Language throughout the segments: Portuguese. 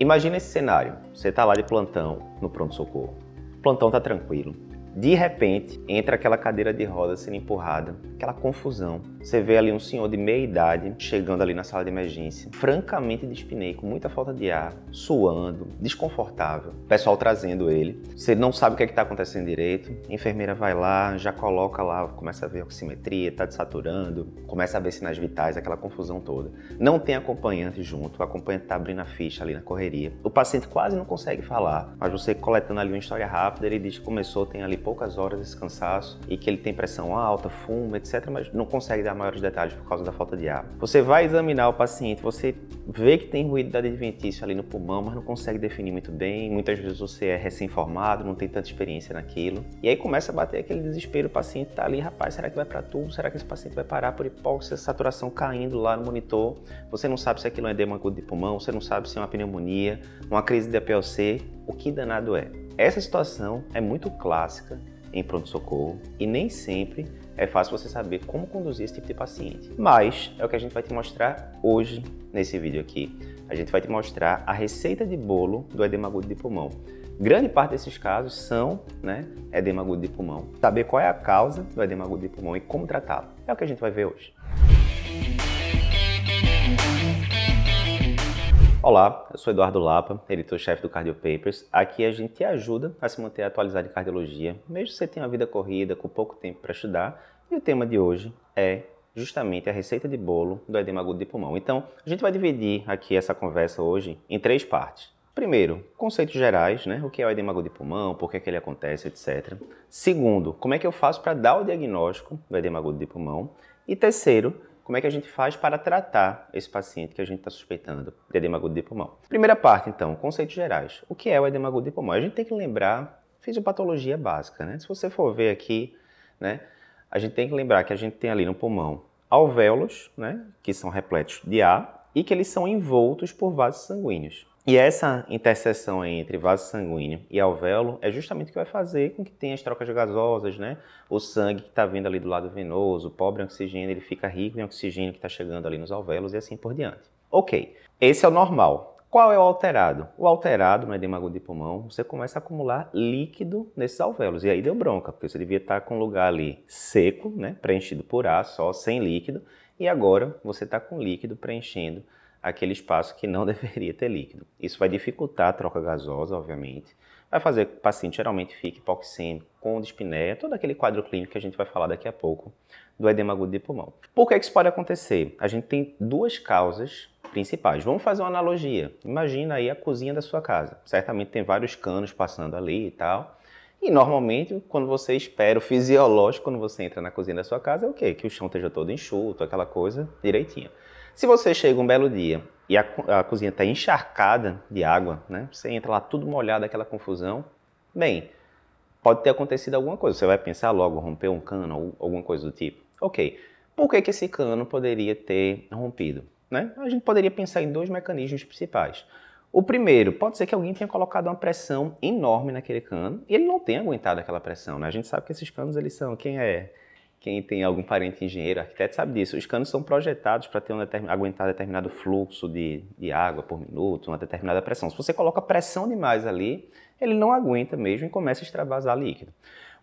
Imagina esse cenário. Você está lá de plantão no pronto-socorro. O plantão está tranquilo. De repente, entra aquela cadeira de rodas sendo empurrada, aquela confusão. Você vê ali um senhor de meia idade chegando ali na sala de emergência, francamente dispinei, com muita falta de ar, suando, desconfortável. O pessoal trazendo ele. Você não sabe o que é está acontecendo direito. A enfermeira vai lá, já coloca lá, começa a ver a oximetria, está desaturando, começa a ver sinais vitais, aquela confusão toda. Não tem acompanhante junto, o acompanhante está abrindo a ficha ali na correria. O paciente quase não consegue falar, mas você coletando ali uma história rápida, ele diz que começou, tem ali poucas horas esse cansaço e que ele tem pressão alta, fuma, etc., mas não consegue dar maiores detalhes por causa da falta de ar. Você vai examinar o paciente, você vê que tem ruído da adventício ali no pulmão, mas não consegue definir muito bem. Muitas vezes você é recém-formado, não tem tanta experiência naquilo. E aí começa a bater aquele desespero, o paciente tá ali, rapaz, será que vai para tubo? Será que esse paciente vai parar por hipóxia, saturação caindo lá no monitor? Você não sabe se aquilo é edema agudo de pulmão, você não sabe se é uma pneumonia, uma crise de APLC, o que danado é? Essa situação é muito clássica em pronto-socorro e nem sempre é fácil você saber como conduzir esse tipo de paciente. Mas é o que a gente vai te mostrar hoje nesse vídeo aqui. A gente vai te mostrar a receita de bolo do edema agudo de pulmão. Grande parte desses casos são né, edema agudo de pulmão. Saber qual é a causa do edema agudo de pulmão e como tratá-lo. É o que a gente vai ver hoje. Olá, eu sou Eduardo Lapa, editor-chefe do Cardio Papers. Aqui a gente te ajuda a se manter atualizado em cardiologia, mesmo que você tenha uma vida corrida, com pouco tempo para estudar. E o tema de hoje é justamente a receita de bolo do edema agudo de pulmão. Então, a gente vai dividir aqui essa conversa hoje em três partes. Primeiro, conceitos gerais, né? O que é o edema agudo de pulmão, por que, é que ele acontece, etc. Segundo, como é que eu faço para dar o diagnóstico do edema agudo de pulmão. E terceiro, como é que a gente faz para tratar esse paciente que a gente está suspeitando de edema agudo de pulmão. Primeira parte, então, conceitos gerais. O que é o edema agudo de pulmão? A gente tem que lembrar fisiopatologia básica, né? Se você for ver aqui, né, a gente tem que lembrar que a gente tem ali no pulmão alvéolos, né, que são repletos de ar e que eles são envoltos por vasos sanguíneos. E essa interseção entre vaso sanguíneo e alvéolo é justamente o que vai fazer com que tenha as trocas gasosas, né? O sangue que está vindo ali do lado venoso, o pobre oxigênio, ele fica rico em oxigênio que está chegando ali nos alvéolos e assim por diante. Ok, esse é o normal. Qual é o alterado? O alterado no edema agudo de pulmão, você começa a acumular líquido nesses alvéolos. E aí deu bronca, porque você devia estar com um lugar ali seco, né, preenchido por ar, só sem líquido, e agora você está com líquido preenchendo aquele espaço que não deveria ter líquido. Isso vai dificultar a troca gasosa, obviamente. Vai fazer que o paciente geralmente fique hipoxêmico, com dispneia, todo aquele quadro clínico que a gente vai falar daqui a pouco do edema agudo de pulmão. Por que isso pode acontecer? A gente tem duas causas principais. Vamos fazer uma analogia. Imagina aí a cozinha da sua casa. Certamente tem vários canos passando ali e tal. E normalmente, quando você espera o fisiológico, quando você entra na cozinha da sua casa, é o quê? Que o chão esteja todo enxuto, aquela coisa direitinha. Se você chega um belo dia e a, a cozinha está encharcada de água, né? Você entra lá tudo molhado, aquela confusão. Bem, pode ter acontecido alguma coisa. Você vai pensar logo, romper um cano ou alguma coisa do tipo. Ok. Por que, que esse cano poderia ter rompido? Né? A gente poderia pensar em dois mecanismos principais. O primeiro, pode ser que alguém tenha colocado uma pressão enorme naquele cano e ele não tenha aguentado aquela pressão. Né? A gente sabe que esses canos, eles são, quem é quem tem algum parente engenheiro, arquiteto, sabe disso. Os canos são projetados para ter um determin... aguentar determinado fluxo de, de água por minuto, uma determinada pressão. Se você coloca pressão demais ali, ele não aguenta mesmo e começa a extravasar líquido.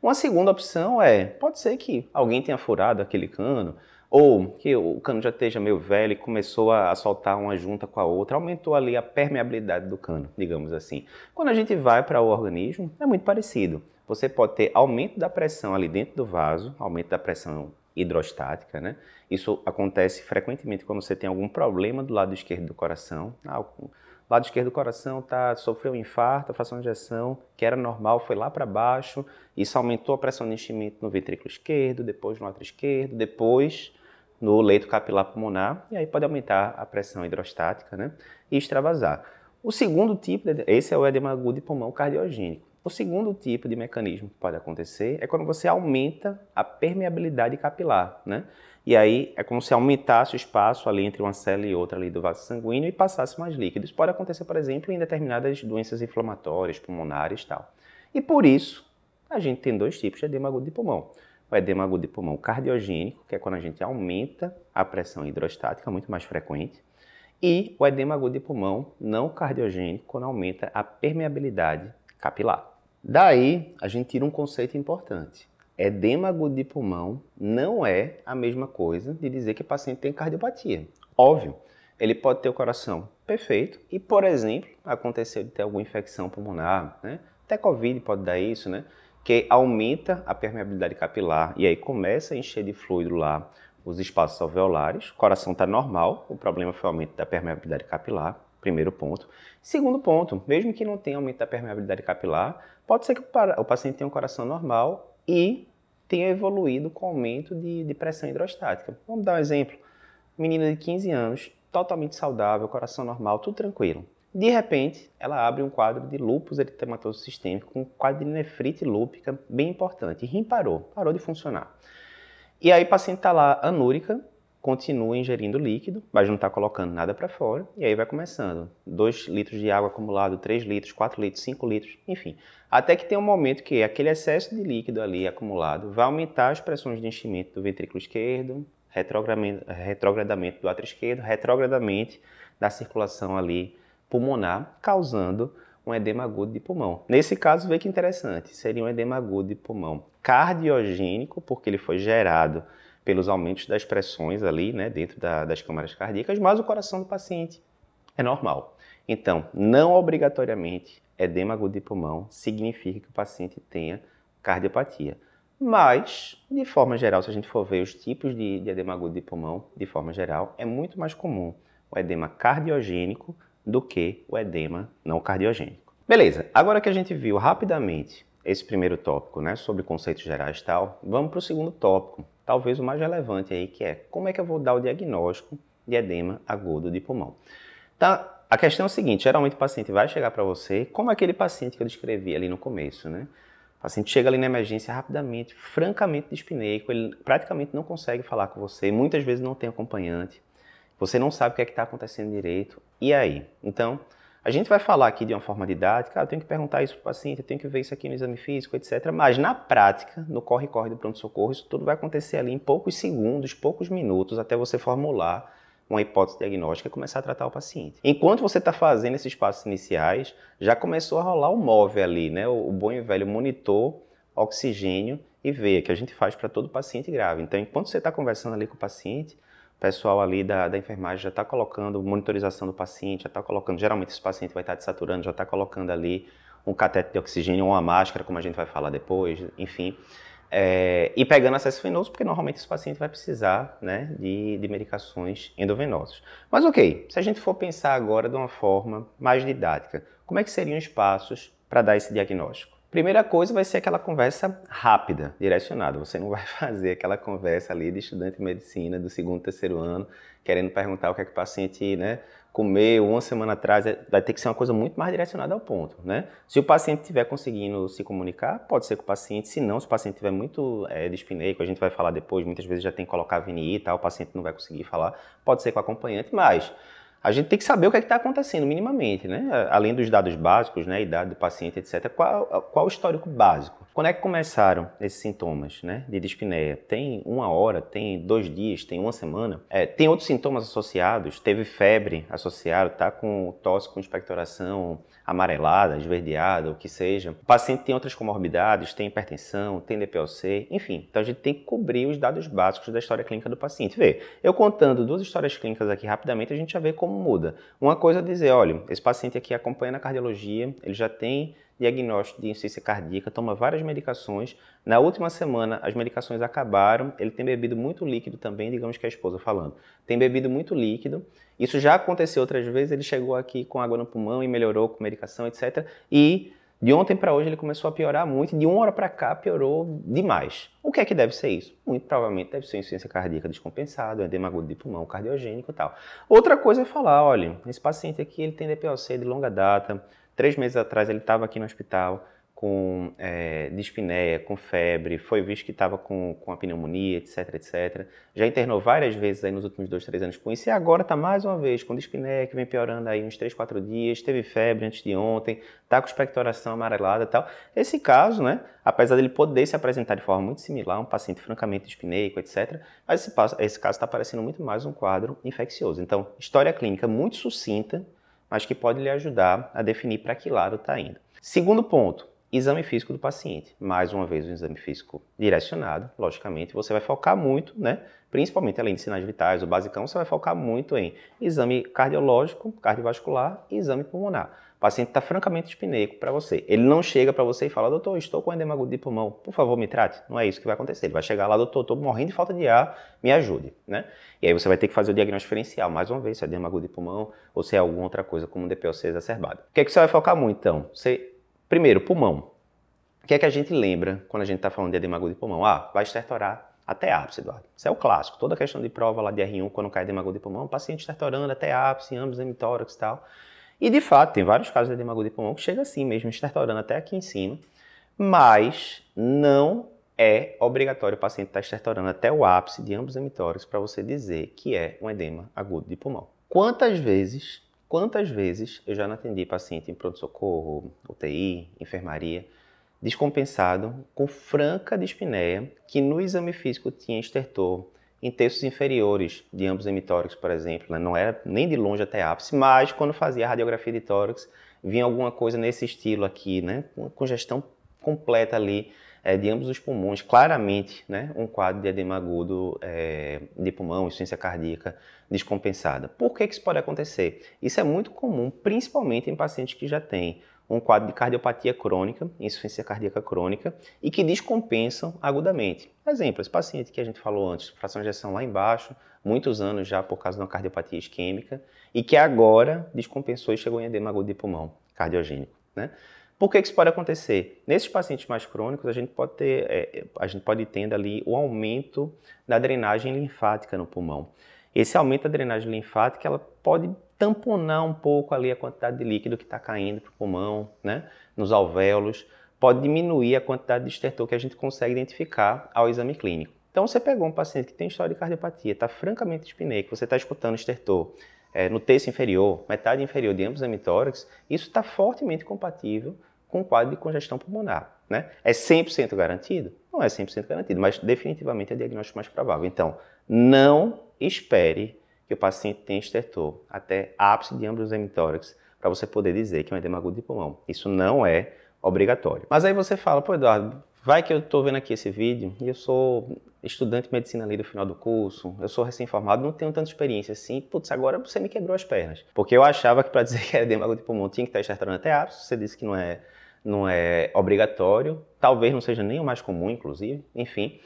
Uma segunda opção é, pode ser que alguém tenha furado aquele cano, ou que o cano já esteja meio velho e começou a soltar uma junta com a outra, aumentou ali a permeabilidade do cano, digamos assim. Quando a gente vai para o organismo, é muito parecido você pode ter aumento da pressão ali dentro do vaso, aumento da pressão hidrostática, né? Isso acontece frequentemente quando você tem algum problema do lado esquerdo do coração. Ah, o lado esquerdo do coração tá, sofreu um infarto, fração de injeção, que era normal, foi lá para baixo, isso aumentou a pressão de enchimento no ventrículo esquerdo, depois no lado esquerdo, depois no leito capilar pulmonar, e aí pode aumentar a pressão hidrostática, né? E extravasar. O segundo tipo, esse é o edema agudo de pulmão cardiogênico. O segundo tipo de mecanismo que pode acontecer é quando você aumenta a permeabilidade capilar, né? E aí é como se aumentasse o espaço ali entre uma célula e outra ali do vaso sanguíneo e passasse mais líquido. Isso pode acontecer, por exemplo, em determinadas doenças inflamatórias, pulmonares e tal. E por isso, a gente tem dois tipos de edema agudo de pulmão. O edema agudo de pulmão cardiogênico, que é quando a gente aumenta a pressão hidrostática, muito mais frequente, E o edema agudo de pulmão não cardiogênico quando aumenta a permeabilidade capilar. Daí a gente tira um conceito importante. Edema agudo de pulmão não é a mesma coisa de dizer que o paciente tem cardiopatia. Óbvio, ele pode ter o coração perfeito e, por exemplo, aconteceu de ter alguma infecção pulmonar, né? Até Covid pode dar isso, né? Que aumenta a permeabilidade capilar e aí começa a encher de fluido lá os espaços alveolares. O coração está normal, o problema foi o aumento da permeabilidade capilar, primeiro ponto. Segundo ponto, mesmo que não tenha aumento da permeabilidade capilar, pode ser que o paciente tenha um coração normal e tenha evoluído com aumento de, de pressão hidrostática. Vamos dar um exemplo. Menina de 15 anos, totalmente saudável, coração normal, tudo tranquilo. De repente, ela abre um quadro de lúpus eritematoso sistêmico, com um quadro de nefrite lúpica bem importante. rim parou, parou de funcionar. E aí o paciente está lá anúrica, continua ingerindo líquido, mas não está colocando nada para fora, e aí vai começando. 2 litros de água acumulado, 3 litros, 4 litros, 5 litros, enfim. Até que tem um momento que aquele excesso de líquido ali acumulado vai aumentar as pressões de enchimento do ventrículo esquerdo, retrogradamento do átrio esquerdo, retrogradamente da circulação ali pulmonar, causando um edema agudo de pulmão. Nesse caso, vê que interessante, seria um edema agudo de pulmão cardiogênico, porque ele foi gerado pelos aumentos das pressões ali, né, dentro da, das câmaras cardíacas, mas o coração do paciente é normal. Então, não obrigatoriamente edema agudo de pulmão significa que o paciente tenha cardiopatia. Mas, de forma geral, se a gente for ver os tipos de, de edema agudo de pulmão, de forma geral, é muito mais comum o edema cardiogênico do que o edema não cardiogênico. Beleza, agora que a gente viu rapidamente esse primeiro tópico, né, sobre conceitos gerais e tal, vamos para o segundo tópico, talvez o mais relevante aí, que é como é que eu vou dar o diagnóstico de edema agudo de pulmão. Tá, a questão é a seguinte, geralmente o paciente vai chegar para você como aquele paciente que eu descrevi ali no começo, né? O paciente chega ali na emergência rapidamente, francamente dispneico, ele praticamente não consegue falar com você, muitas vezes não tem acompanhante, você não sabe o que é que está acontecendo direito, e aí? Então, a gente vai falar aqui de uma forma didática, ah, eu tenho que perguntar isso para o paciente, eu tenho que ver isso aqui no exame físico, etc. Mas na prática, no corre-corre do pronto-socorro, isso tudo vai acontecer ali em poucos segundos, poucos minutos, até você formular uma hipótese diagnóstica e começar a tratar o paciente. Enquanto você está fazendo esses passos iniciais, já começou a rolar o móvel ali, né? O bom e velho monitor, oxigênio e veia, que a gente faz para todo paciente grave. Então, enquanto você está conversando ali com o paciente, o pessoal ali da, da enfermagem já está colocando monitorização do paciente, já está colocando, geralmente esse paciente vai estar tá desaturando, já está colocando ali um cateter de oxigênio ou uma máscara, como a gente vai falar depois, enfim. É, e pegando acesso venoso, porque normalmente esse paciente vai precisar né, de, de medicações endovenosas. Mas ok, se a gente for pensar agora de uma forma mais didática, como é que seriam os passos para dar esse diagnóstico? Primeira coisa vai ser aquela conversa rápida, direcionada. Você não vai fazer aquela conversa ali de estudante de medicina do segundo, terceiro ano, querendo perguntar o que é que o paciente né, comeu uma semana atrás. É, vai ter que ser uma coisa muito mais direcionada ao ponto. Né? Se o paciente estiver conseguindo se comunicar, pode ser com o paciente. Se não, se o paciente estiver muito é, dispneico, a gente vai falar depois, muitas vezes já tem que colocar VNI e tal, o paciente não vai conseguir falar, pode ser com o acompanhante, mas a gente tem que saber o que é está acontecendo minimamente, né? Além dos dados básicos, né? Idade do paciente, etc. Qual, qual o histórico básico? Quando é que começaram esses sintomas, né? De dispneia? Tem uma hora, tem dois dias, tem uma semana? É, tem outros sintomas associados? Teve febre associada, tá com tosse com expectoração amarelada, esverdeada, o que seja. O paciente tem outras comorbidades, tem hipertensão, tem DPOC, enfim. Então a gente tem que cobrir os dados básicos da história clínica do paciente. Vê, eu contando duas histórias clínicas aqui rapidamente, a gente já vê como muda. Uma coisa é dizer, olha, esse paciente aqui acompanha na cardiologia, ele já tem diagnóstico de insuficiência cardíaca, toma várias medicações. Na última semana, as medicações acabaram, ele tem bebido muito líquido também, digamos que a esposa falando. Tem bebido muito líquido. Isso já aconteceu outras vezes, ele chegou aqui com água no pulmão e melhorou com medicação, etc. E de ontem para hoje ele começou a piorar muito, de uma hora para cá piorou demais. O que é que deve ser isso? Muito provavelmente deve ser insuficiência cardíaca descompensada, edema agudo de pulmão, cardiogênico e tal. Outra coisa é falar, olha, esse paciente aqui ele tem DPOC de longa data, três meses atrás ele estava aqui no hospital, com é, dispneia, com febre, foi visto que estava com, com a pneumonia, etc, etc. Já internou várias vezes aí nos últimos dois, três anos com isso e agora está mais uma vez com dispneia, que vem piorando aí uns três, quatro dias, teve febre antes de ontem, está com expectoração amarelada e tal. Esse caso, né, apesar dele poder se apresentar de forma muito similar, um paciente francamente dispneico, etc, mas esse, esse caso está parecendo muito mais um quadro infeccioso. Então, história clínica muito sucinta, mas que pode lhe ajudar a definir para que lado está indo. Segundo ponto, Exame físico do paciente. Mais uma vez, um exame físico direcionado, logicamente, você vai focar muito, né? Principalmente além de sinais vitais, o basicão, você vai focar muito em exame cardiológico, cardiovascular e exame pulmonar. Paciente está francamente espineico para você. Ele não chega para você e fala, doutor, estou com edema agudo de pulmão, por favor, me trate. Não é isso que vai acontecer. Ele vai chegar lá, doutor, estou morrendo de falta de ar, me ajude, né? E aí você vai ter que fazer o diagnóstico diferencial, mais uma vez, se é edema agudo de pulmão ou se é alguma outra coisa, como um DPOC exacerbado. O que é que você vai focar muito, então? Você Primeiro, pulmão. O que é que a gente lembra quando a gente está falando de edema agudo de pulmão? Ah, vai estertorar até ápice, Eduardo. Isso é o clássico. Toda questão de prova lá de R1, quando cai edema agudo de pulmão, paciente estertorando até ápice, ambos hemitórax e tal. E de fato, tem vários casos de agudo de pulmão que chega assim mesmo, estertorando até aqui em cima. Mas não é obrigatório o paciente estar tá estertorando até o ápice de ambos hemitórax para você dizer que é um edema agudo de pulmão. Quantas vezes Quantas vezes eu já não atendi paciente em pronto-socorro, UTI, enfermaria, descompensado, com franca dispneia, que no exame físico tinha estertor em terços inferiores de ambos hemitórax, por exemplo, né? não era nem de longe até ápice, mas quando fazia a radiografia de tórax, vinha alguma coisa nesse estilo aqui, né? Uma congestão completa ali é, de ambos os pulmões, claramente né, um quadro de edema agudo é, de pulmão, insuficiência cardíaca descompensada. Por que, que isso pode acontecer? Isso é muito comum, principalmente em pacientes que já têm um quadro de cardiopatia crônica, insuficiência cardíaca crônica, e que descompensam agudamente. Exemplo, esse paciente que a gente falou antes, fração de ejeção lá embaixo, muitos anos já por causa de uma cardiopatia isquêmica, e que agora descompensou e chegou em edema agudo de pulmão cardiogênico. Né? Por que, isso pode acontecer? Nesses pacientes mais crônicos, a gente pode ter, é, a gente pode ter ali o aumento da drenagem linfática no pulmão. Esse aumento da drenagem linfática, ela pode tamponar um pouco ali a quantidade de líquido que está caindo para o pulmão, né, nos alvéolos, pode diminuir a quantidade de estertor que a gente consegue identificar ao exame clínico. Então, você pegou um paciente que tem história de cardiopatia, está francamente espineico, você está escutando estertor é, no terço inferior, metade inferior de ambos os hemitórax, isso está fortemente compatível com o quadro de congestão pulmonar. Né? É 100% garantido? Não é 100% garantido, mas definitivamente é o diagnóstico mais provável. Então, não espere que o paciente tenha estertor até ápice de ambos os hemitórax para você poder dizer que é um edema agudo de pulmão. Isso não é obrigatório. Mas aí você fala, pô Eduardo, vai que eu estou vendo aqui esse vídeo e eu sou estudante de medicina ali do final do curso, eu sou recém-formado, não tenho tanta experiência assim, putz, agora você me quebrou as pernas. Porque eu achava que para dizer que era edema agudo de pulmão tinha que estar estertorando até ápice, você disse que não é, não é obrigatório, talvez não seja nem o mais comum, inclusive, enfim.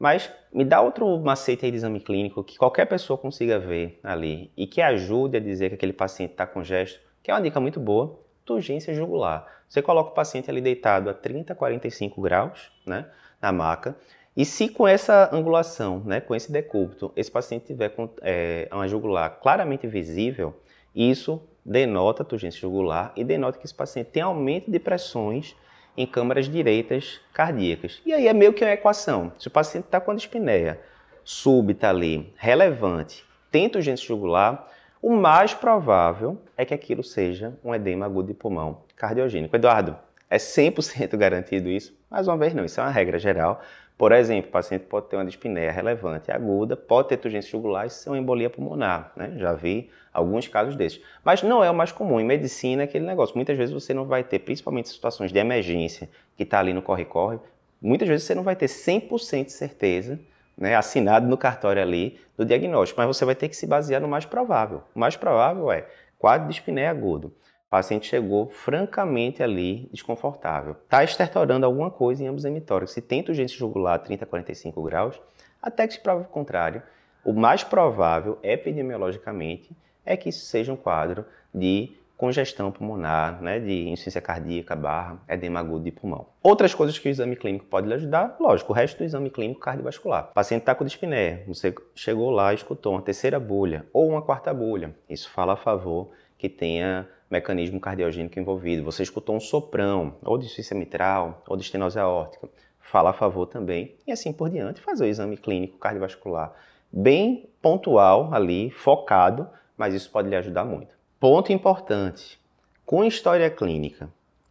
Mas me dá outro macete aí de exame clínico que qualquer pessoa consiga ver ali e que ajude a dizer que aquele paciente está com gesto, que é uma dica muito boa, turgência jugular. Você coloca o paciente ali deitado a 30, 45 graus, né, na maca, e se com essa angulação, né, com esse decúbito, esse paciente tiver com é, uma jugular claramente visível, isso denota turgência jugular e denota que esse paciente tem aumento de pressões em câmaras direitas cardíacas. E aí é meio que uma equação. Se o paciente está com a dispneia súbita ali, relevante, tenta urgência jugular, o mais provável é que aquilo seja um edema agudo de pulmão cardiogênico. Eduardo, é 100% garantido isso? Mais uma vez não, isso é uma regra geral. Por exemplo, o paciente pode ter uma dispneia relevante aguda, pode ter turgência jugular e ser uma embolia pulmonar, né? Já vi alguns casos desses. Mas não é o mais comum. Em medicina, é aquele negócio. Muitas vezes você não vai ter, principalmente em situações de emergência, que está ali no corre-corre, muitas vezes você não vai ter 100% de certeza, né, assinado no cartório ali, do diagnóstico, mas você vai ter que se basear no mais provável. O mais provável é quadro de dispneia agudo o paciente chegou francamente ali desconfortável. Está estertorando alguma coisa em ambos os hemitórax. Se tenta urgência jugular a 30 a 45 graus, até que se prova o contrário, o mais provável, epidemiologicamente, é que isso seja um quadro de congestão pulmonar, né, de insuficiência cardíaca barra edema agudo de pulmão. Outras coisas que o exame clínico pode lhe ajudar, lógico, o resto do exame clínico cardiovascular. O paciente está com dispneia, você chegou lá, escutou uma terceira bolha ou uma quarta bolha. Isso fala a favor que tenha mecanismo cardiogênico envolvido. Você escutou um soprão, ou de insuficiência mitral, ou de estenose aórtica, fala a favor também. E assim por diante, fazer o exame clínico cardiovascular bem pontual ali, focado, mas isso pode lhe ajudar muito. Ponto importante: com história clínica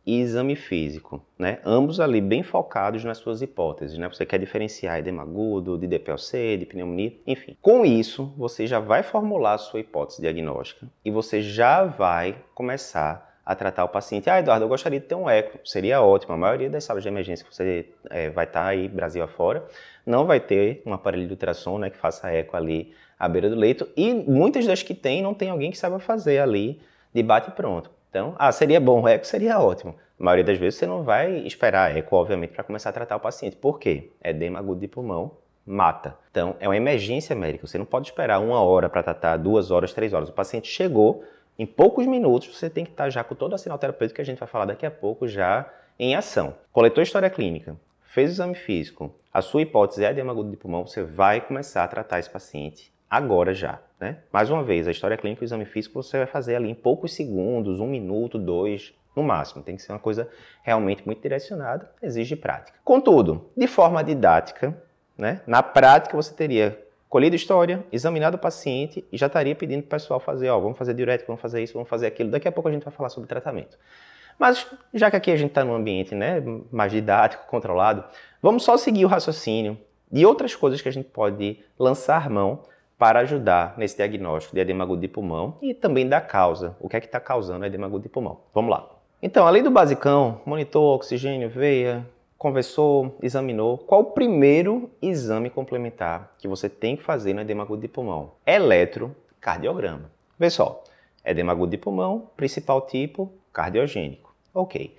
e exame físico, né? Ambos ali bem focados nas suas hipóteses, né? Você quer diferenciar edema agudo, de DPLC, de pneumonia, enfim. Com isso, você já vai formular a sua hipótese diagnóstica e você já vai começar a tratar o paciente. Ah, Eduardo, eu gostaria de ter um eco. Seria ótimo. A maioria das salas de emergência que você é, vai estar aí, Brasil afora, não vai ter um aparelho de ultrassom né, que faça eco ali à beira do leito. E muitas das que tem, não tem alguém que saiba fazer ali de bate pronto. Então, ah, seria bom o eco? Seria ótimo. A maioria das vezes você não vai esperar eco, obviamente, para começar a tratar o paciente. Por quê? Edema agudo de pulmão mata. Então, é uma emergência médica. Você não pode esperar uma hora para tratar, duas horas, três horas. O paciente chegou, em poucos minutos você tem que estar já com todo o sinal terapêutico que a gente vai falar daqui a pouco já em ação. Coletou história clínica, fez o exame físico, a sua hipótese é edema agudo de pulmão, você vai começar a tratar esse paciente agora já. Né? Mais uma vez, a história clínica o exame físico você vai fazer ali em poucos segundos, um minuto, dois, no máximo. Tem que ser uma coisa realmente muito direcionada, exige prática. Contudo, de forma didática, né? na prática você teria colhido história, examinado o paciente e já estaria pedindo para o pessoal fazer, ó, vamos fazer diurético, vamos fazer isso, vamos fazer aquilo. Daqui a pouco a gente vai falar sobre tratamento. Mas já que aqui a gente está num ambiente né, mais didático, controlado, vamos só seguir o raciocínio de outras coisas que a gente pode lançar mão para ajudar nesse diagnóstico de edema agudo de pulmão e também da causa, o que é que está causando edema agudo de pulmão. Vamos lá. Então, além do basicão, monitor, oxigênio, veia, conversou, examinou, qual o primeiro exame complementar que você tem que fazer no edema agudo de pulmão? Eletrocardiograma. Vê só, edema agudo de pulmão, principal tipo, cardiogênico. Ok.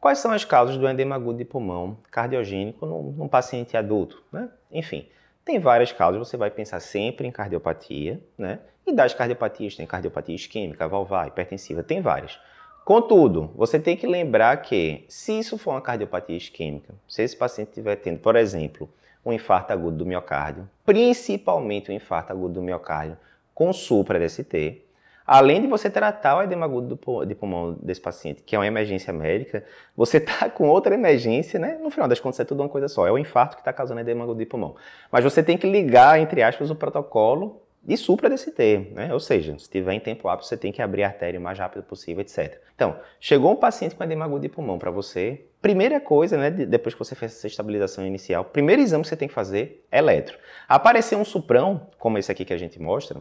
Quais são as causas do edema agudo de pulmão cardiogênico num, num paciente adulto? Né? Enfim, tem várias causas, você vai pensar sempre em cardiopatia, né? E das cardiopatias, tem cardiopatia isquêmica, valvar, hipertensiva, tem várias. Contudo, você tem que lembrar que, se isso for uma cardiopatia isquêmica, se esse paciente estiver tendo, por exemplo, um infarto agudo do miocárdio, principalmente um infarto agudo do miocárdio com supra-DST, Além de você tratar o edema agudo de pulmão desse paciente, que é uma emergência médica, você está com outra emergência, né? No final das contas é tudo uma coisa só, é o infarto que está causando edema agudo de pulmão. Mas você tem que ligar, entre aspas, o protocolo de supra-DST, né? Ou seja, se tiver em tempo apto, você tem que abrir a artéria o mais rápido possível, etc. Então, chegou um paciente com edema agudo de pulmão para você, primeira coisa, né, depois que você fez essa estabilização inicial, primeiro exame que você tem que fazer é eletro. Aparecer um suprão, como esse aqui que a gente mostra,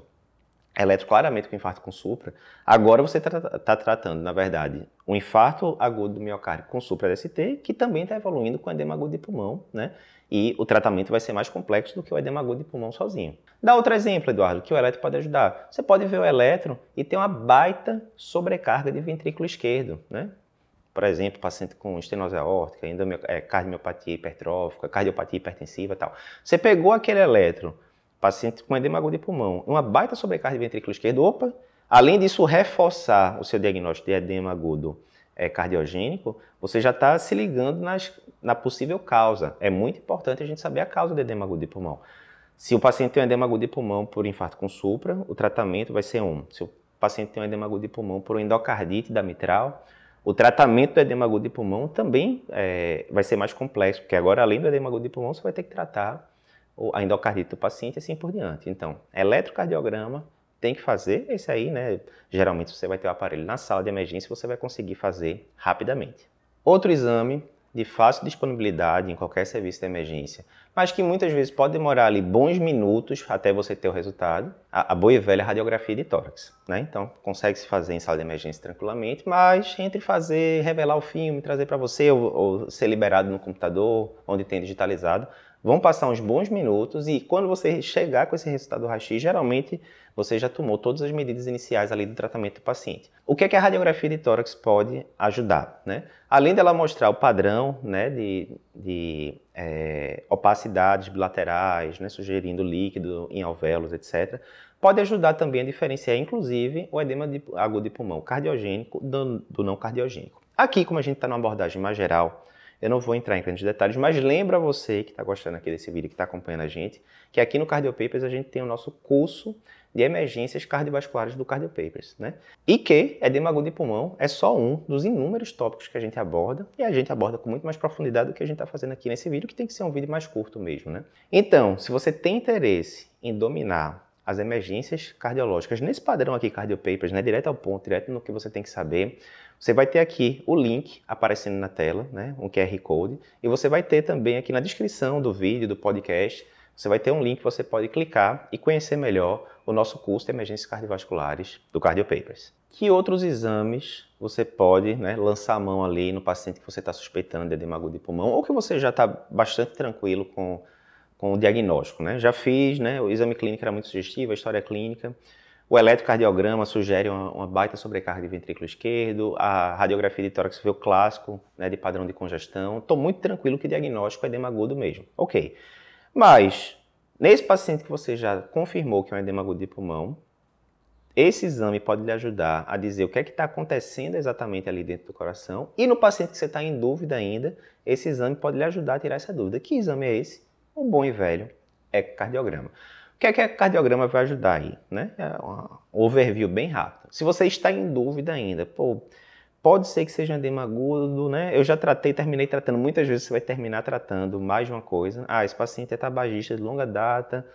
eletro claramente com infarto com supra, agora você está tá tratando, na verdade, um infarto agudo do miocárdio com supra-DST, que também está evoluindo com edema agudo de pulmão, né? E o tratamento vai ser mais complexo do que o edema agudo de pulmão sozinho. Dá outro exemplo, Eduardo, que o eletro pode ajudar. Você pode ver o eletro e ter uma baita sobrecarga de ventrículo esquerdo, né? Por exemplo, paciente com estenose aórtica, é, cardiomiopatia hipertrófica, cardiopatia hipertensiva e tal. Você pegou aquele eletro, paciente com edema agudo de pulmão, uma baita sobrecarga de ventrículo esquerdo, opa, além disso reforçar o seu diagnóstico de edema agudo é, cardiogênico, você já está se ligando nas, na possível causa. É muito importante a gente saber a causa do edema agudo de pulmão. Se o paciente tem um edema agudo de pulmão por infarto com supra, o tratamento vai ser um. Se o paciente tem um edema agudo de pulmão por endocardite da mitral, o tratamento do edema agudo de pulmão também é, vai ser mais complexo, porque agora, além do edema agudo de pulmão, você vai ter que tratar a endocardite do paciente e assim por diante. Então, eletrocardiograma tem que fazer esse aí, né? Geralmente você vai ter o aparelho na sala de emergência, você vai conseguir fazer rapidamente. Outro exame de fácil disponibilidade em qualquer serviço de emergência, mas que muitas vezes pode demorar ali bons minutos até você ter o resultado, a, a boa e velha radiografia de tórax. Né? Então, consegue se fazer em sala de emergência tranquilamente, mas entre fazer, revelar o filme, trazer para você ou, ou ser liberado no computador, onde tem digitalizado, Vão passar uns bons minutos e quando você chegar com esse resultado do raio-x, geralmente você já tomou todas as medidas iniciais ali do tratamento do paciente. O que é que a radiografia de tórax pode ajudar? Né? Além dela mostrar o padrão né, de, de é, opacidades bilaterais, né, sugerindo líquido em alvéolos, etc., pode ajudar também a diferenciar, inclusive, o edema de, agudo de pulmão cardiogênico do, do não cardiogênico. Aqui, como a gente está numa abordagem mais geral, eu não vou entrar em grandes detalhes, mas lembra você que está gostando aqui desse vídeo, que está acompanhando a gente, que aqui no Cardiopapers a gente tem o nosso curso de emergências cardiovasculares do Cardio Papers, né? E que edema agudo de pulmão é só um dos inúmeros tópicos que a gente aborda, e a gente aborda com muito mais profundidade do que a gente está fazendo aqui nesse vídeo, que tem que ser um vídeo mais curto mesmo, né? Então, se você tem interesse em dominar as emergências cardiológicas nesse padrão aqui, Cardio Papers, né? Direto ao ponto, direto no que você tem que saber, você vai ter aqui o link aparecendo na tela, né? Um QR Code, e você vai ter também aqui na descrição do vídeo, do podcast, você vai ter um link que você pode clicar e conhecer melhor o nosso curso de emergências cardiovasculares do Cardio Papers. Que outros exames você pode né, lançar a mão ali no paciente que você está suspeitando de edema agudo de pulmão ou que você já está bastante tranquilo com, com o diagnóstico? Né? Já fiz, né, o exame clínico era muito sugestivo, a história clínica. O eletrocardiograma sugere uma, uma baita sobrecarga de ventrículo esquerdo, a radiografia de tórax veio clássico, né, de padrão de congestão. Estou muito tranquilo que o diagnóstico é edema agudo mesmo. Ok. Mas, nesse paciente que você já confirmou que é um edema agudo de pulmão, esse exame pode lhe ajudar a dizer o que é que está acontecendo exatamente ali dentro do coração. E no paciente que você está em dúvida ainda, esse exame pode lhe ajudar a tirar essa dúvida. Que exame é esse? O bom e velho ecocardiograma. O que é que o cardiograma vai ajudar aí? Né? É um overview bem rápido. Se você está em dúvida ainda, pô, Pode ser que seja um edema agudo, né? Eu já tratei, terminei tratando. Muitas vezes você vai terminar tratando mais de uma coisa. Ah, esse paciente é tabagista de longa data,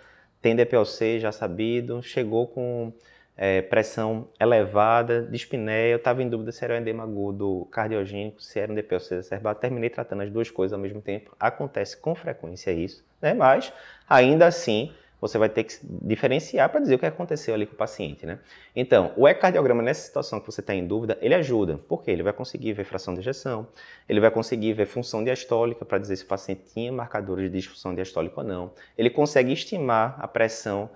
tem DPLC já sabido, chegou com é, pressão elevada, dispneia, eu estava em dúvida se era um edema agudo cardiogênico, se era um DPLC exacerbado. Terminei tratando as duas coisas ao mesmo tempo. Acontece com frequência isso, né? Mas, ainda assim, você vai ter que diferenciar para dizer o que aconteceu ali com o paciente, né? Então, o ecocardiograma nessa situação que você está em dúvida, ele ajuda, porque ele vai conseguir ver fração de ejeção, ele vai conseguir ver função diastólica para dizer se o paciente tinha marcadores de disfunção diastólica ou não. Ele consegue estimar a pressão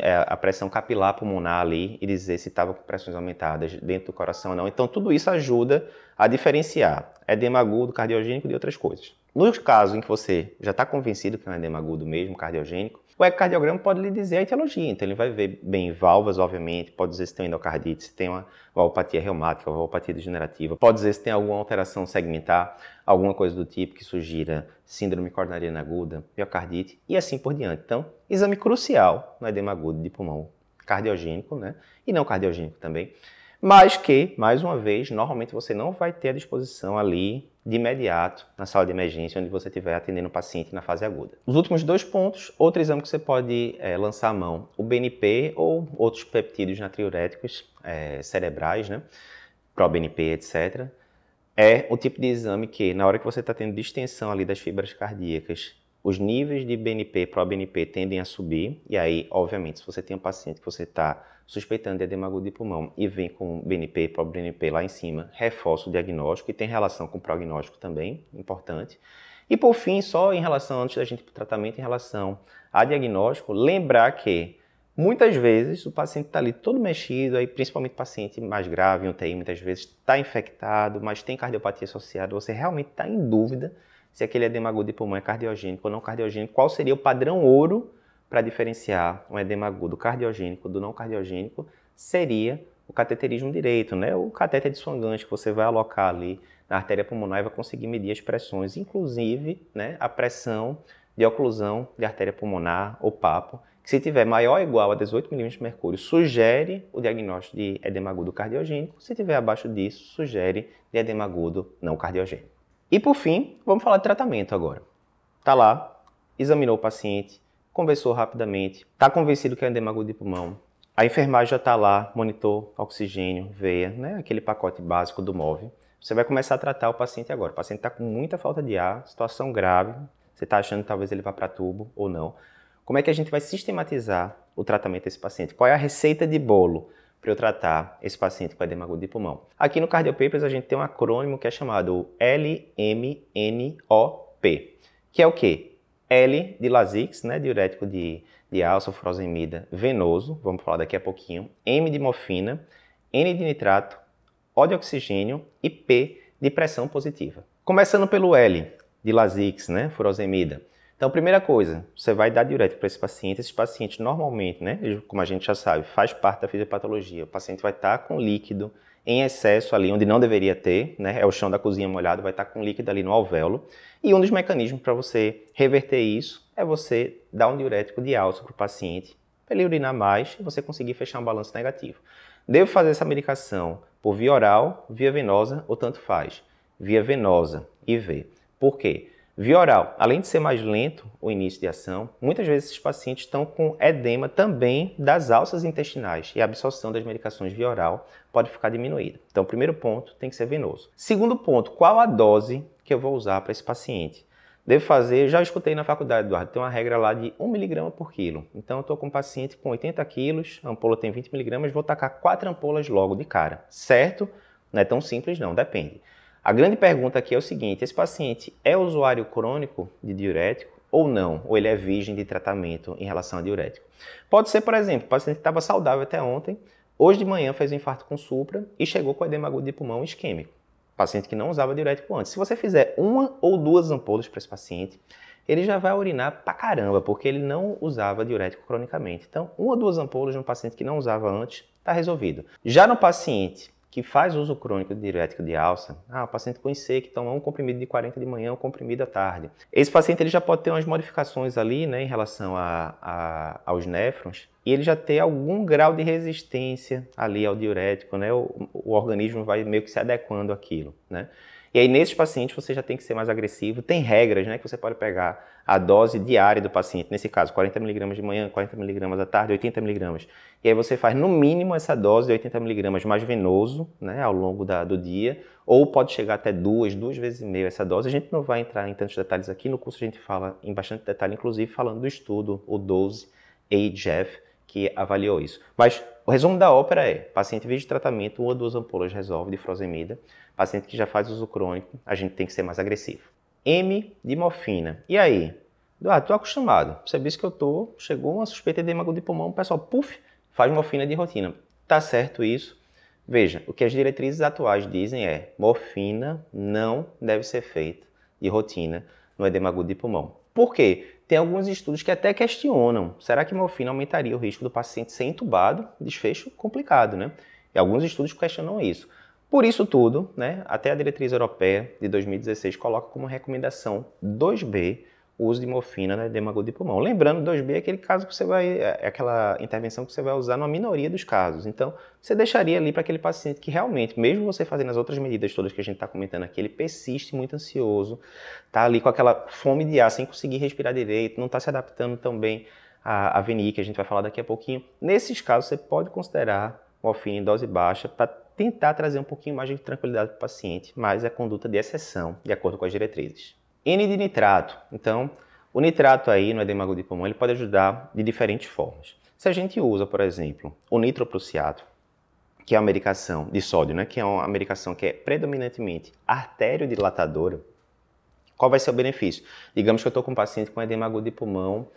é, a pressão capilar pulmonar ali e dizer se estava com pressões aumentadas dentro do coração ou não. Então, tudo isso ajuda a diferenciar edema agudo, cardiogênico de outras coisas. No caso em que você já está convencido que é um edema agudo mesmo, cardiogênico, o ecocardiograma pode lhe dizer a etiologia, então ele vai ver bem valvas, obviamente, pode dizer se tem endocardite, se tem uma valvopatia reumática, valvopatia degenerativa, pode dizer se tem alguma alteração segmentar, alguma coisa do tipo que sugira síndrome coronariana aguda, miocardite e assim por diante. Então, exame crucial no edema agudo de pulmão cardiogênico, né? E não cardiogênico também mas que, mais uma vez, normalmente você não vai ter à disposição ali de imediato na sala de emergência, onde você estiver atendendo o paciente na fase aguda. Os últimos dois pontos, outro exame que você pode é, lançar a mão, o BNP ou outros peptídeos natriuréticos é, cerebrais, né, ProBNP, etc., é o tipo de exame que, na hora que você está tendo distensão ali das fibras cardíacas, os níveis de BNP, ProBNP tendem a subir, e aí, obviamente, se você tem um paciente que você está suspeitando de edema agudo de pulmão e vem com BNP, ProBNP lá em cima, reforça o diagnóstico e tem relação com o prognóstico também, importante. E por fim, só em relação, antes da gente ir para o tratamento, em relação a diagnóstico, lembrar que muitas vezes o paciente está ali todo mexido, aí principalmente paciente mais grave, em UTI, muitas vezes está infectado, mas tem cardiopatia associada, você realmente está em dúvida se aquele edema agudo de pulmão é cardiogênico ou não cardiogênico, qual seria o padrão ouro para diferenciar um edema agudo cardiogênico do não cardiogênico seria o cateterismo direito, né? O catéter desfangante que você vai alocar ali na artéria pulmonar e vai conseguir medir as pressões, inclusive, né, a pressão de oclusão de artéria pulmonar ou papo, que se tiver maior ou igual a 18 mm de mercúrio, sugere o diagnóstico de edema agudo cardiogênico, se tiver abaixo disso, sugere de edema agudo não cardiogênico. E por fim, vamos falar de tratamento agora. Tá lá, examinou o paciente, conversou rapidamente, está convencido que é edema agudo de pulmão. A enfermagem já está lá, monitor, oxigênio, veia, né? aquele pacote básico do MOVE. Você vai começar a tratar o paciente agora. O paciente está com muita falta de ar, situação grave, você está achando que talvez ele vá para tubo ou não. Como é que a gente vai sistematizar o tratamento desse paciente? Qual é a receita de bolo para eu tratar esse paciente com edema agudo de pulmão? Aqui no Cardio Papers a gente tem um acrônimo que é chamado LMNOP, que é o quê? L de Lasix, né, diurético de, de alça, furosemida venoso, vamos falar daqui a pouquinho, M de morfina, N de nitrato, O de oxigênio e P de pressão positiva. Começando pelo L de Lasix, né, furosemida. Então, primeira coisa, você vai dar diurético para esse paciente. Esses pacientes normalmente, né, como a gente já sabe, faz parte da fisiopatologia. O paciente vai estar com líquido em excesso ali onde não deveria ter, né? É o chão da cozinha molhado, vai estar com líquido ali no alvéolo. E um dos mecanismos para você reverter isso é você dar um diurético de alça para o paciente, para ele urinar mais e você conseguir fechar um balanço negativo. Devo fazer essa medicação por via oral, via venosa ou tanto faz? Via venosa, IV. Por quê? Via oral, além de ser mais lento o início de ação, muitas vezes esses pacientes estão com edema também das alças intestinais e a absorção das medicações via oral pode ficar diminuída. Então, primeiro ponto tem que ser venoso. Segundo ponto, qual a dose que eu vou usar para esse paciente? Devo fazer, já escutei na faculdade, Eduardo, tem uma regra lá de 1 mg por quilo. Então, eu estou com um paciente com 80 quilos, a ampola tem 20 mg, vou tacar 4 ampolas logo de cara, certo? Não é tão simples não, depende. A grande pergunta aqui é o seguinte: esse paciente é usuário crônico de diurético ou não? Ou ele é virgem de tratamento em relação a diurético? Pode ser, por exemplo, o paciente estava saudável até ontem, hoje de manhã fez um infarto com supra e chegou com edema agudo de pulmão isquêmico. Paciente que não usava diurético antes. Se você fizer uma ou duas ampolas para esse paciente, ele já vai urinar pra caramba, porque ele não usava diurético cronicamente. Então, uma ou duas ampolas de um paciente que não usava antes, está resolvido. Já no paciente que faz uso crônico de diurético de alça, ah, o paciente IC que toma um comprimido de 40 de manhã, um comprimido à tarde. Esse paciente ele já pode ter umas modificações ali, né, em relação a, a, aos néfrons, e ele já tem algum grau de resistência ali ao diurético, né, o, o organismo vai meio que se adequando àquilo, né. E aí, nesses pacientes, você já tem que ser mais agressivo. Tem regras, né, que você pode pegar a dose diária do paciente, nesse caso, 40mg de manhã, 40mg à tarde, 80mg. E aí você faz, no mínimo, essa dose de 80mg mais venoso, né, ao longo da, do dia, ou pode chegar até duas, duas vezes e meia essa dose. A gente não vai entrar em tantos detalhes aqui, no curso a gente fala em bastante detalhe, inclusive falando do estudo, o 12 AGF, que avaliou isso. Mas o resumo da ópera é: paciente vive de tratamento, uma ou duas ampolas resolve de frosemida. Paciente que já faz uso crônico, a gente tem que ser mais agressivo. M de morfina. E aí? Ah, tô acostumado. Você disse que eu tô, chegou uma suspeita de hemago de pulmão, o pessoal, puf, faz morfina de rotina. Tá certo isso? Veja, o que as diretrizes atuais dizem é: morfina não deve ser feita de rotina no edema agudo de pulmão. Por quê? Tem alguns estudos que até questionam: será que morfina aumentaria o risco do paciente ser entubado? Desfecho complicado, né? E alguns estudos questionam isso. Por isso tudo, né, até a diretriz europeia de 2016 coloca como recomendação 2B uso de morfina na edema agudo de pulmão. Lembrando, 2B é aquele caso que você vai, é aquela intervenção que você vai usar na minoria dos casos. Então, você deixaria ali para aquele paciente que realmente, mesmo você fazendo as outras medidas todas que a gente está comentando aqui, ele persiste muito ansioso, está ali com aquela fome de ar, sem conseguir respirar direito, não está se adaptando tão bem à, à VNI, que a gente vai falar daqui a pouquinho. Nesses casos, você pode considerar morfina em dose baixa para tentar trazer um pouquinho mais de tranquilidade para o paciente, mas é conduta de exceção, de acordo com as diretrizes. N de nitrato. Então, o nitrato aí no edema agudo de pulmão ele pode ajudar de diferentes formas. Se a gente usa, por exemplo, o nitroprusiato, que é uma medicação de sódio, né, que é uma medicação que é predominantemente arteriodilatadora, qual vai ser o benefício? Digamos que eu estou com um paciente com edema agudo de pulmão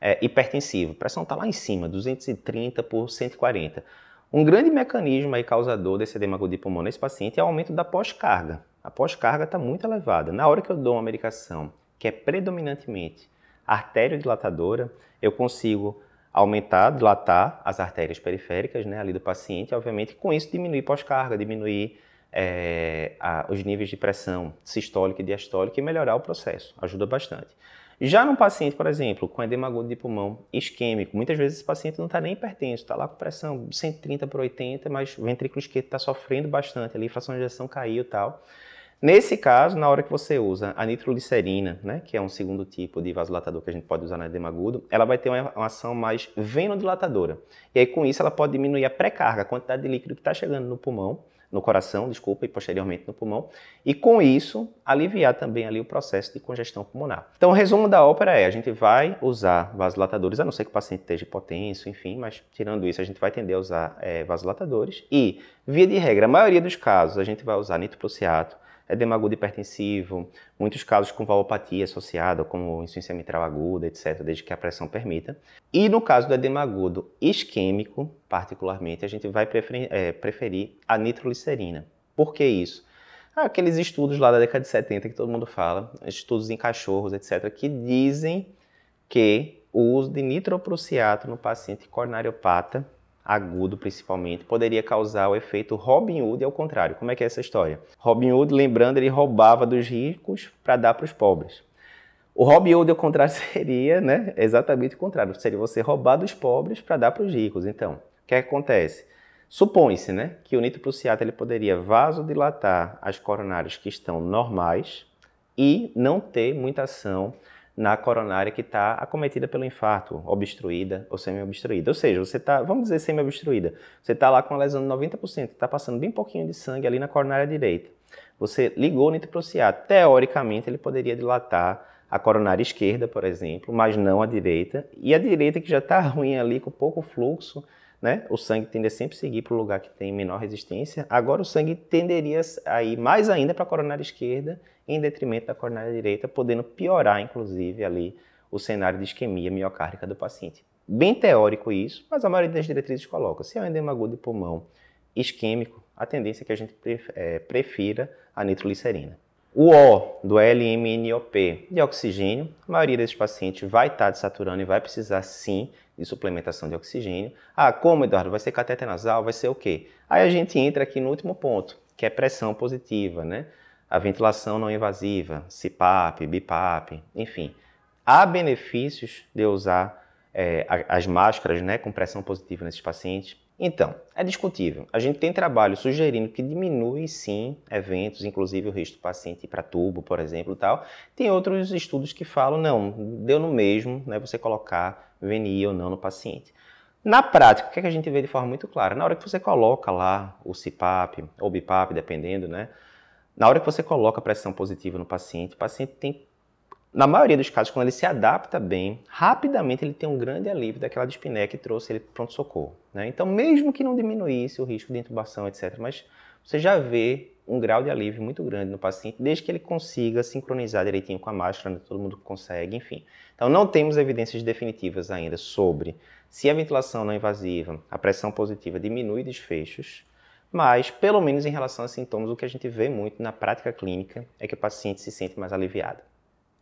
é, hipertensivo, a pressão está lá em cima, 230 por 140. Um grande mecanismo aí causador desse edema agudo de pulmão nesse paciente é o aumento da pós-carga. A pós-carga está muito elevada. Na hora que eu dou uma medicação que é predominantemente arteriodilatadora, eu consigo aumentar, dilatar as artérias periféricas né, ali do paciente, obviamente, com isso diminuir pós-carga, diminuir é, a, os níveis de pressão sistólica e diastólica e melhorar o processo. Ajuda bastante. Já num paciente, por exemplo, com edema agudo de pulmão isquêmico, muitas vezes esse paciente não está nem hipertenso, está lá com pressão 130 por 80, mas o ventrículo esquerdo está sofrendo bastante ali, fração de ejeção caiu e tal. Nesse caso, na hora que você usa a nitroglicerina, né, que é um segundo tipo de vasodilatador que a gente pode usar na edema agudo, ela vai ter uma, uma ação mais venodilatadora. E aí, com isso, ela pode diminuir a pré-carga, a quantidade de líquido que está chegando no pulmão, no coração, desculpa, e posteriormente no pulmão, e com isso aliviar também ali o processo de congestão pulmonar. Então, o resumo da ópera é: a gente vai usar vasodilatadores, a não ser que o paciente esteja hipotenso, enfim, mas tirando isso, a gente vai tender a usar é, vasodilatadores e, via de regra, a maioria dos casos, a gente vai usar nitroprusiato, edema agudo hipertensivo, muitos casos com valvopatia associada, como insuficiência mitral aguda, etc., desde que a pressão permita. E no caso do edema agudo isquêmico, particularmente, a gente vai preferir, é, preferir a nitroglicerina. Por que isso? Aqueles estudos lá da década de 70 que todo mundo fala, estudos em cachorros, etc., que dizem que o uso de nitroprusiato no paciente coronariopata agudo principalmente, poderia causar o efeito Robin Hood ao contrário. Como é que é essa história? Robin Hood, lembrando, ele roubava dos ricos para dar para os pobres. O Robin Hood, ao contrário, seria né, exatamente o contrário. Seria você roubar dos pobres para dar para os ricos. Então, o que, é que acontece? Supõe-se né, que o nitroprusiato ele poderia vasodilatar as coronárias que estão normais e não ter muita ação na coronária que está acometida pelo infarto, obstruída ou semi-obstruída. Ou seja, você está, vamos dizer semi-obstruída, você está lá com uma lesão de 90%, está passando bem pouquinho de sangue ali na coronária direita. Você ligou o nitroprusiato, teoricamente ele poderia dilatar a coronária esquerda, por exemplo, mas não a direita. E a direita que já está ruim ali, com pouco fluxo, né? O sangue tende a sempre seguir para o lugar que tem menor resistência. Agora o sangue tenderia a ir mais ainda para a coronária esquerda, em detrimento da coronária direita, podendo piorar, inclusive, ali o cenário de isquemia miocárdica do paciente. Bem teórico isso, mas a maioria das diretrizes coloca. Se é um edema agudo de pulmão isquêmico, a tendência é que a gente é, prefira a nitroglicerina. O O do LMNOP de oxigênio, a maioria desses pacientes vai estar desaturando e vai precisar sim de suplementação de oxigênio. Ah, como, Eduardo? Vai ser cateter nasal? Vai ser o quê? Aí a gente entra aqui no último ponto, que é pressão positiva, né? A ventilação não invasiva, CPAP, BIPAP, enfim. Há benefícios de usar é, as máscaras né, com pressão positiva nesses pacientes. Então, é discutível. A gente tem trabalho sugerindo que diminui sim eventos, inclusive o risco do paciente ir para tubo, por exemplo, tal. Tem outros estudos que falam, não, deu no mesmo, né, você colocar VNI ou não no paciente. Na prática, o que, é que a gente vê de forma muito clara? Na hora que você coloca lá o CPAP ou BIPAP, dependendo, né? Na hora que você coloca pressão positiva no paciente, o paciente tem na maioria dos casos, quando ele se adapta bem, rapidamente ele tem um grande alívio daquela dispneia que trouxe ele para pronto-socorro. Né? Então, mesmo que não diminuísse o risco de intubação, etc., mas você já vê um grau de alívio muito grande no paciente, desde que ele consiga sincronizar direitinho com a máscara, né? todo mundo consegue, enfim. Então, não temos evidências definitivas ainda sobre se a ventilação não invasiva, a pressão positiva diminui desfechos, mas, pelo menos em relação a sintomas, o que a gente vê muito na prática clínica é que o paciente se sente mais aliviado.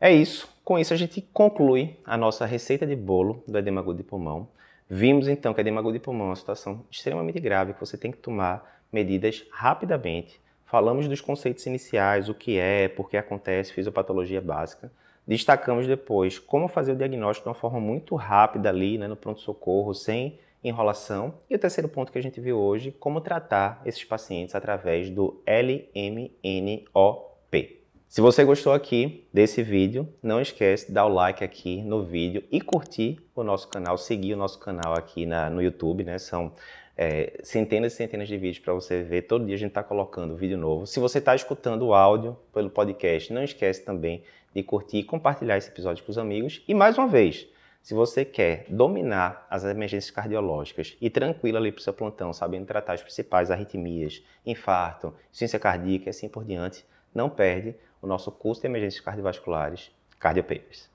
É isso. Com isso a gente conclui a nossa receita de bolo do edema agudo de pulmão. Vimos então que edema agudo de pulmão é uma situação extremamente grave que você tem que tomar medidas rapidamente. Falamos dos conceitos iniciais, o que é, por que acontece, fisiopatologia básica. Destacamos depois como fazer o diagnóstico de uma forma muito rápida ali, né, no pronto-socorro, sem enrolação. E o terceiro ponto que a gente viu hoje, como tratar esses pacientes através do LMNOP. Se você gostou aqui desse vídeo, não esquece de dar o like aqui no vídeo e curtir o nosso canal, seguir o nosso canal aqui na, no YouTube, né? São é, centenas e centenas de vídeos para você ver. Todo dia a gente está colocando vídeo novo. Se você está escutando o áudio pelo podcast, não esquece também de curtir e compartilhar esse episódio com os amigos. E mais uma vez, se você quer dominar as emergências cardiológicas e tranquilo ali para o seu plantão, sabendo tratar as principais arritmias, infarto, insuficiência cardíaca e assim por diante, não perde o nosso curso de emergências cardiovasculares, Cardiopapers.